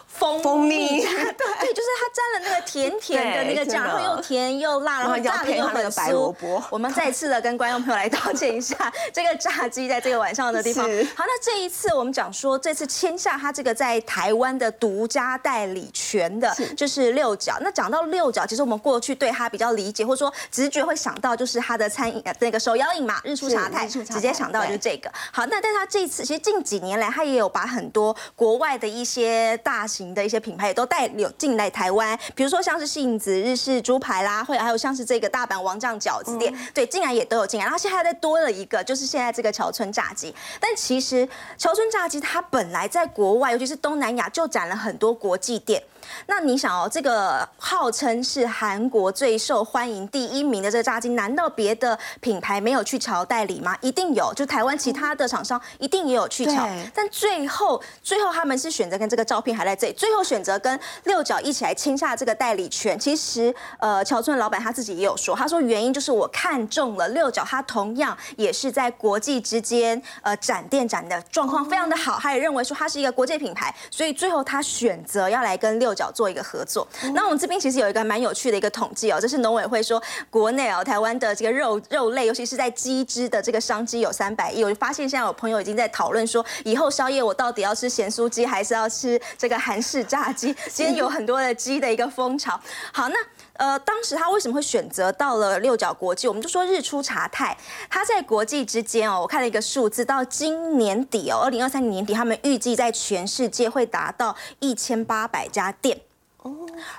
蜂蜜，对，就是它沾了那个甜甜的那个酱，然后又甜又辣，然后炸的又很酥。我们再次的跟观众朋友来道歉一下，这个炸鸡在这个晚上的地方。好，那这一次我们讲说，这次签下他这个在台湾的独家代理权的，就是六角。那讲到六角，其实我们过去对他比较理解，或者说直觉会想到就是他的餐饮那个手摇饮嘛，日出茶太，直接想到就是这个。好，那但他这次其实近几年来，他也有把很多国外的一些大型的一些品牌也都带有进来台湾，比如说像是杏子日式猪排啦，或者还有像是这个大阪王酱饺子店，对，竟然也都有进来。然后现在再多了一个，就是现在这个桥村炸鸡。但其实桥村炸鸡它本来在国外，尤其是东南亚，就展了很多国际店。那你想哦，这个号称是韩国最受欢迎第一名的这个炸鸡，难道别的品牌没有去桥代理吗？一定有，就台湾其他的厂商一定也有去桥。但最后，最后他们是选择跟这个照片还在这里，最后选择跟六角一起来签下这个代理权。其实，呃，乔村老板他自己也有说，他说原因就是我看中了六角，他同样也是在国际之间，呃，展店展的状况非常的好，他也认为说他是一个国际品牌，所以最后他选择要来跟六。角做一个合作，那我们这边其实有一个蛮有趣的一个统计哦，这是农委会说国内哦台湾的这个肉肉类，尤其是在鸡汁的这个商机有三百亿。我就发现现在有朋友已经在讨论说，以后宵夜我到底要吃咸酥鸡还是要吃这个韩式炸鸡？今天有很多的鸡的一个风潮。好，那呃当时他为什么会选择到了六角国际？我们就说日出茶太，他在国际之间哦，我看了一个数字，到今年底哦，二零二三年底，他们预计在全世界会达到一千八百家。店哦，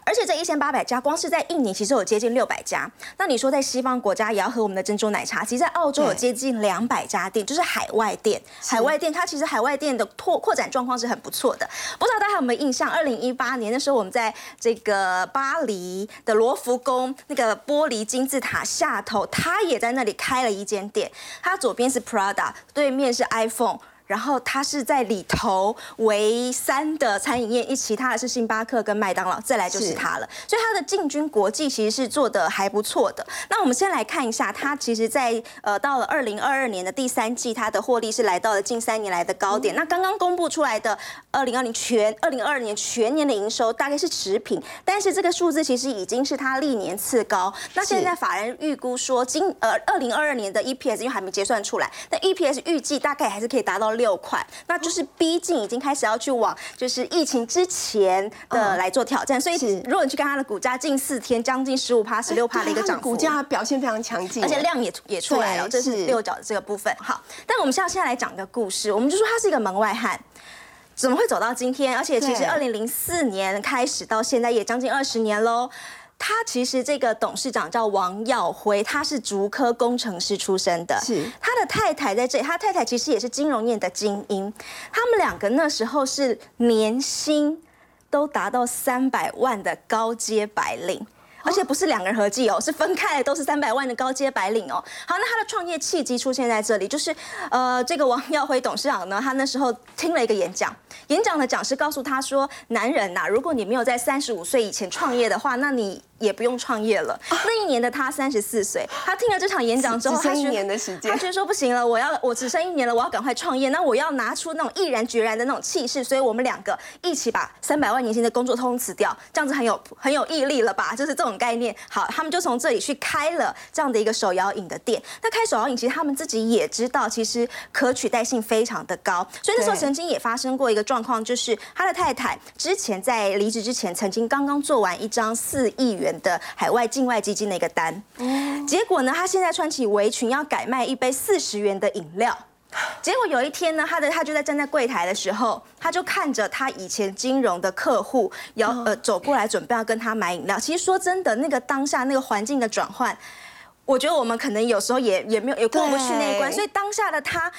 而且这一千八百家，光是在印尼其实有接近六百家。那你说在西方国家也要喝我们的珍珠奶茶，其实在澳洲有接近两百家店，就是海外店。海外店它其实海外店的拓扩展状况是很不错的。不知道大家有没有印象？二零一八年的时候，我们在这个巴黎的罗浮宫那个玻璃金字塔下头，他也在那里开了一间店。它左边是 Prada，对面是 iPhone。然后它是在里头为三的餐饮业，一其他的是星巴克跟麦当劳，再来就是它了。所以它的进军国际其实是做的还不错的。那我们先来看一下，它其实，在呃到了二零二二年的第三季，它的获利是来到了近三年来的高点。那刚刚公布出来的二零二零全二零二二年全年的营收大概是持平，但是这个数字其实已经是它历年次高。那现在法人预估说，今呃二零二二年的 EPS 因为还没结算出来，但 EPS 预计大概还是可以达到。六块，那就是逼近，已经开始要去往就是疫情之前的来做挑战。所以，如果你去看它的股价，近四天将近十五趴、十六趴的一个涨幅，股价表现非常强劲，而且量也也出来了。这是六角的这个部分。好，但我们现在现在来讲个故事，我们就说他是一个门外汉，怎么会走到今天？而且其实二零零四年开始到现在也将近二十年喽。他其实这个董事长叫王耀辉，他是竹科工程师出身的。是他的太太在这里，他太太其实也是金融业的精英。他们两个那时候是年薪都达到三百万的高阶白领。而且不是两个人合计哦，是分开的，都是三百万的高阶白领哦。好，那他的创业契机出现在这里，就是呃，这个王耀辉董事长呢，他那时候听了一个演讲，演讲的讲师告诉他说，男人呐，如果你没有在三十五岁以前创业的话，那你。也不用创业了。那一年的他三十四岁，他听了这场演讲之后，他一年的时间，他觉得说不行了，我要我只剩一年了，我要赶快创业。那我要拿出那种毅然决然的那种气势，所以我们两个一起把三百万年薪的工作通通辞掉，这样子很有很有毅力了吧？就是这种种概念。好，他们就从这里去开了这样的一个手摇饮的店。那开手摇饮，其实他们自己也知道，其实可取代性非常的高。所以那时候曾经也发生过一个状况，就是他的太太之前在离职之前，曾经刚刚做完一张四亿元的海外境外基金的一个单，结果呢，他现在穿起围裙要改卖一杯四十元的饮料。结果有一天呢，他的他就在站在柜台的时候，他就看着他以前金融的客户要呃走过来，准备要跟他买饮料。其实说真的，那个当下那个环境的转换，我觉得我们可能有时候也也没有也过不去那一关，所以当下的他。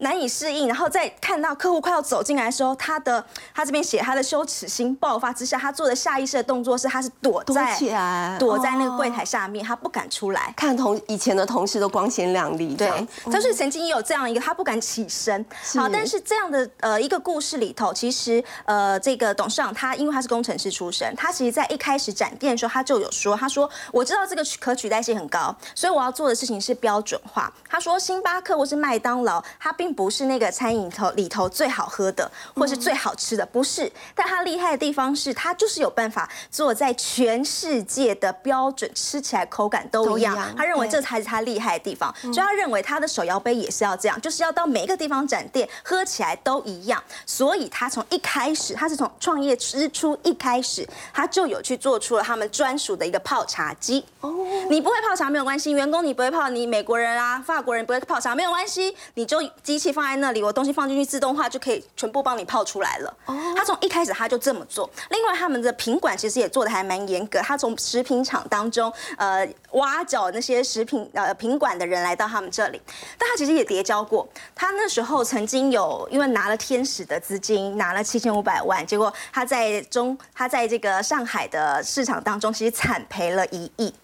难以适应，然后在看到客户快要走进来的时候，他的他这边写他的羞耻心爆发之下，他做的下意识的动作是，他是躲在躲在那个柜台下面，他不敢出来。看同以前的同事都光鲜亮丽，对，他是曾经也有这样一个，他不敢起身。好，但是这样的呃一个故事里头，其实呃这个董事长他因为他是工程师出身，他其实在一开始展店的时候他就有说，他说我知道这个可取代性很高，所以我要做的事情是标准化。他说星巴克或是麦当劳，他并不是那个餐饮头里头最好喝的，或是最好吃的，不是。但他厉害的地方是，他就是有办法做在全世界的标准，吃起来口感都一样。他认为这才是他厉害的地方，所以他认为他的手摇杯也是要这样，就是要到每一个地方展店，喝起来都一样。所以他从一开始，他是从创业之初一开始，他就有去做出了他们专属的一个泡茶机。哦，你不会泡茶没有关系，员工你不会泡，你美国人啊、法国人不会泡茶没有关系，你就机器放在。那里我东西放进去，自动化就可以全部帮你泡出来了。哦，他从一开始他就这么做。另外，他们的品管其实也做的还蛮严格。他从食品厂当中，呃，挖角那些食品呃品管的人来到他们这里。但他其实也叠交过。他那时候曾经有因为拿了天使的资金，拿了七千五百万，结果他在中他在这个上海的市场当中，其实惨赔了一亿。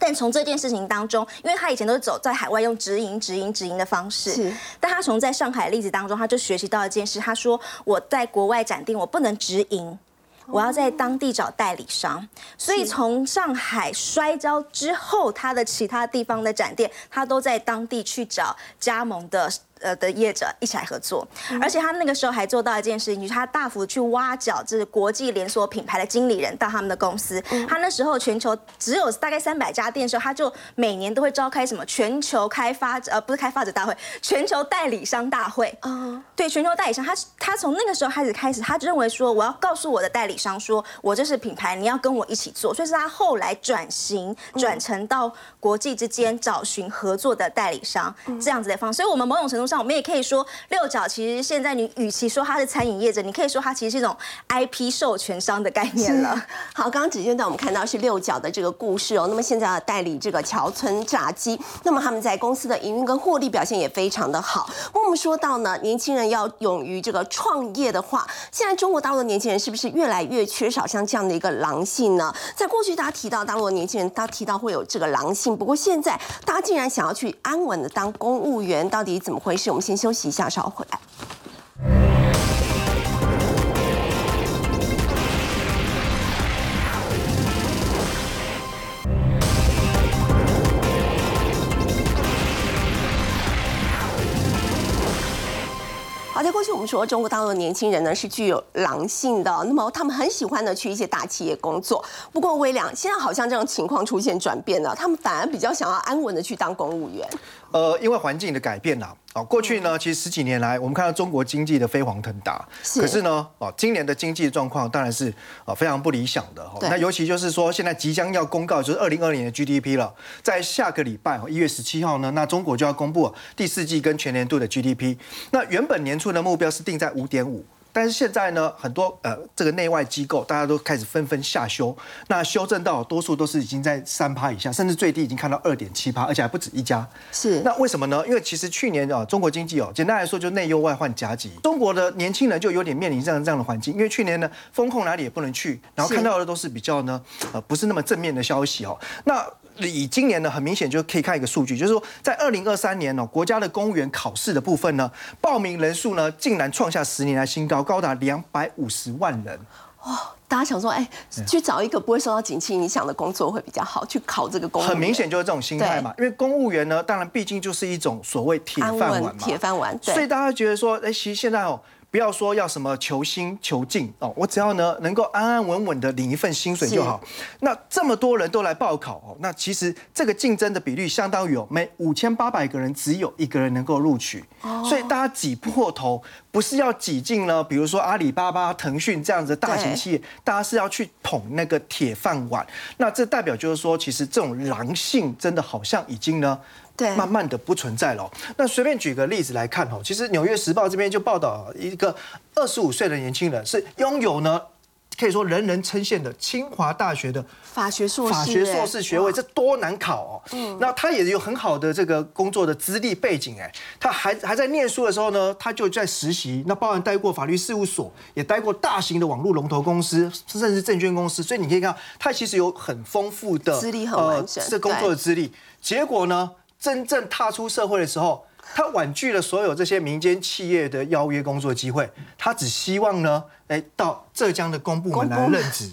但从这件事情当中，因为他以前都是走在海外用直营、直营、直营的方式，是。但他从在上海例子当中，他就学习到一件事，他说我在国外展店，我不能直营，我要在当地找代理商。所以从上海摔跤之后，他的其他地方的展店，他都在当地去找加盟的。呃的业者一起来合作，而且他那个时候还做到一件事情，就是他大幅去挖角这是国际连锁品牌的经理人到他们的公司。他那时候全球只有大概三百家店的时候，他就每年都会召开什么全球开发呃不是开发者大会，全球代理商大会。哦，对，全球代理商，他他从那个时候开始开始，他就认为说我要告诉我的代理商说，我这是品牌，你要跟我一起做，所以是他后来转型转成到国际之间找寻合作的代理商这样子的方式。所以我们某种程度。上我们也可以说，六角其实现在你与其说它是餐饮业者，你可以说它其实是一种 IP 授权商的概念了。好，刚刚只见到我们看到是六角的这个故事哦。那么现在代理这个桥村炸鸡，那么他们在公司的营运跟获利表现也非常的好。我们说到呢，年轻人要勇于这个创业的话，现在中国大陆的年轻人是不是越来越缺少像这样的一个狼性呢？在过去大家提到大陆的年轻人，他提到会有这个狼性，不过现在大家竟然想要去安稳的当公务员，到底怎么回事？我们先休息一下，稍后回来。好，在过去我们说中国大陆的年轻人呢是具有狼性的，那么他们很喜欢呢去一些大企业工作。不过微良现在好像这种情况出现转变了，他们反而比较想要安稳的去当公务员。呃，因为环境的改变啦，哦，过去呢，其实十几年来，我们看到中国经济的飞黄腾达，可是呢，哦，今年的经济状况当然是啊非常不理想的。那尤其就是说，现在即将要公告就是二零二零年的 GDP 了，在下个礼拜一月十七号呢，那中国就要公布第四季跟全年度的 GDP。那原本年初的目标是定在五点五。但是现在呢，很多呃，这个内外机构大家都开始纷纷下修，那修正到多数都是已经在三趴以下，甚至最低已经看到二点七趴，而且还不止一家。是，那为什么呢？因为其实去年啊，中国经济哦，简单来说就内忧外患夹击，中国的年轻人就有点面临这样这样的环境。因为去年呢，风控哪里也不能去，然后看到的都是比较呢，呃，不是那么正面的消息哦。那以今年呢，很明显就可以看一个数据，就是说在二零二三年呢，国家的公务员考试的部分呢，报名人数呢，竟然创下十年来新高，高达两百五十万人。哇！大家想说，哎，去找一个不会受到景气影响的工作会比较好，去考这个公务员。很明显就是这种心态嘛，因为公务员呢，当然毕竟就是一种所谓铁饭碗嘛，铁饭碗。所以大家觉得说，哎，其实现在哦。不要说要什么求新求进哦，我只要呢能够安安稳稳的领一份薪水就好。那这么多人都来报考哦，那其实这个竞争的比率相当于哦，每五千八百个人只有一个人能够录取，所以大家挤破头，不是要挤进了，比如说阿里巴巴、腾讯这样子的大型企业，大家是要去捧那个铁饭碗。那这代表就是说，其实这种狼性真的好像已经呢。慢慢的不存在了。那随便举个例子来看哦，其实《纽约时报》这边就报道一个二十五岁的年轻人是拥有呢，可以说人人称羡的清华大学的法学硕士法学硕士学位，这多难考哦。嗯，那他也有很好的这个工作的资历背景哎，他还还在念书的时候呢，他就在实习，那包含待过法律事务所，也待过大型的网络龙头公司，甚至证券公司，所以你可以看到，他其实有很丰富的资历，很完整，这工作的资历。结果呢？真正踏出社会的时候，他婉拒了所有这些民间企业的邀约工作机会，他只希望呢，哎，到浙江的公部门来任职。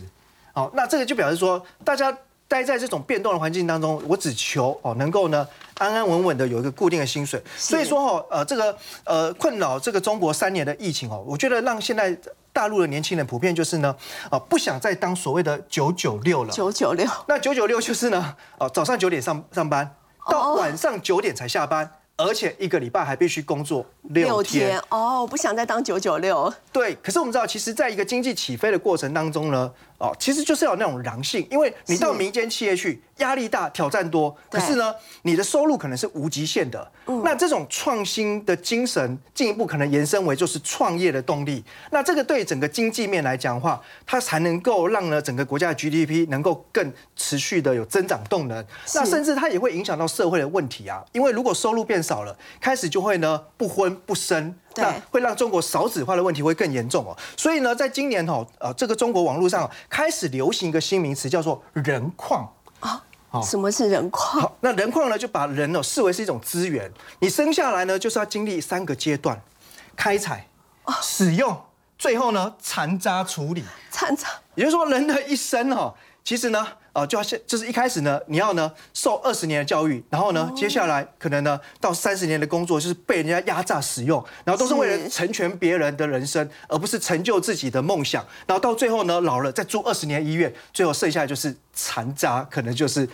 好，那这个就表示说，大家待在这种变动的环境当中，我只求哦，能够呢安安稳稳的有一个固定的薪水。所以说哈，呃，这个呃困扰这个中国三年的疫情哦，我觉得让现在大陆的年轻人普遍就是呢，啊，不想再当所谓的九九六了。九九六，那九九六就是呢，哦，早上九点上上班。到晚上九点才下班，而且一个礼拜还必须工作六天。哦，不想再当九九六。对，可是我们知道，其实在一个经济起飞的过程当中呢，哦，其实就是要那种狼性，因为你到民间企业去。压力大，挑战多，可是呢，你的收入可能是无极限的。那这种创新的精神，进一步可能延伸为就是创业的动力。那这个对整个经济面来讲的话，它才能够让呢整个国家的 GDP 能够更持续的有增长动能。那甚至它也会影响到社会的问题啊，因为如果收入变少了，开始就会呢不婚不生，那会让中国少子化的问题会更严重哦。所以呢，在今年哦，呃，这个中国网络上开始流行一个新名词，叫做人矿啊。什么是人矿？好，那人矿呢，就把人呢视为是一种资源。你生下来呢，就是要经历三个阶段：开采、使用，最后呢残渣处理。残渣，也就是说，人的一生哦，其实呢，呃，就要先，就是一开始呢，你要呢受二十年的教育，然后呢，接下来可能呢到三十年的工作，就是被人家压榨使用，然后都是为了成全别人的人生，而不是成就自己的梦想。然后到最后呢，老了再住二十年医院，最后剩下就是残渣，可能就是。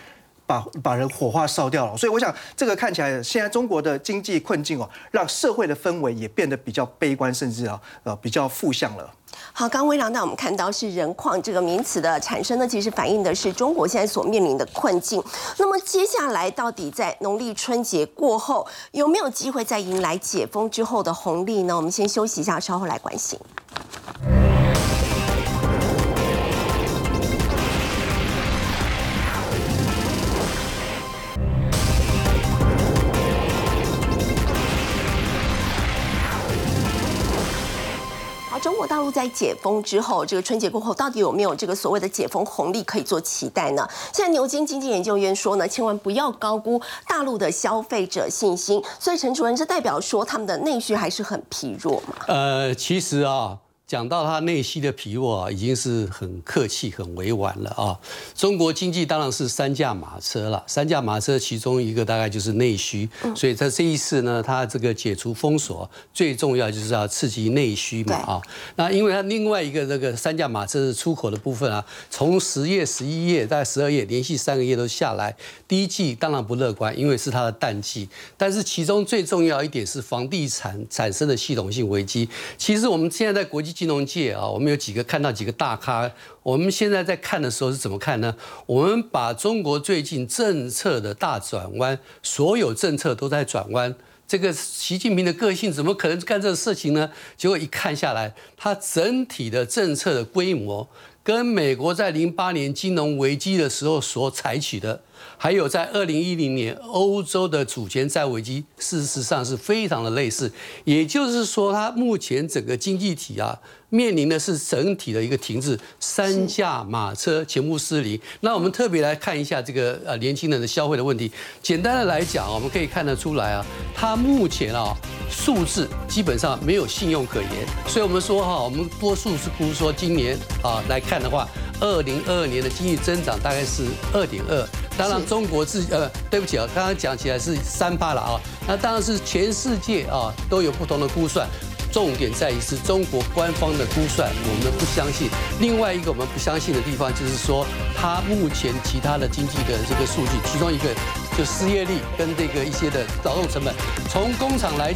把把人火化烧掉了，所以我想这个看起来现在中国的经济困境哦，让社会的氛围也变得比较悲观，甚至啊呃比较负向了。好，刚微良，那我们看到是人矿这个名词的产生呢，其实反映的是中国现在所面临的困境。那么接下来到底在农历春节过后有没有机会再迎来解封之后的红利呢？我们先休息一下，稍后来关心。大陆在解封之后，这个春节过后，到底有没有这个所谓的解封红利可以做期待呢？现在牛津经济研究院说呢，千万不要高估大陆的消费者信心。所以陈主任，这代表说他们的内需还是很疲弱嘛？呃，其实啊。讲到他内需的疲弱啊，已经是很客气、很委婉了啊。中国经济当然是三驾马车了，三驾马车其中一个大概就是内需，所以在这一次呢，他这个解除封锁，最重要就是要刺激内需嘛啊。那因为它另外一个这个三驾马车是出口的部分啊，从十月、十一月在十二月连续三个月都下来，第一季当然不乐观，因为是它的淡季。但是其中最重要一点是房地产产生的系统性危机。其实我们现在在国际。金融界啊，我们有几个看到几个大咖。我们现在在看的时候是怎么看呢？我们把中国最近政策的大转弯，所有政策都在转弯。这个习近平的个性怎么可能干这个事情呢？结果一看下来，他整体的政策的规模，跟美国在零八年金融危机的时候所采取的。还有在二零一零年欧洲的主权债危机，事实上是非常的类似。也就是说，它目前整个经济体啊，面临的是整体的一个停滞，三驾马车全部失灵。那我们特别来看一下这个呃年轻人的消费的问题。简单的来讲，我们可以看得出来啊，他目前啊数字基本上没有信用可言。所以我们说哈，我们多数是估说今年啊来看的话，二零二二年的经济增长大概是二点二。当然，中国自呃，对不起啊，刚刚讲起来是三八了啊。那当然是全世界啊都有不同的估算，重点在于是中国官方的估算，我们不相信。另外一个我们不相信的地方就是说，它目前其他的经济的这个数据，其中一个就失业率跟这个一些的劳动成本，从工厂来讲。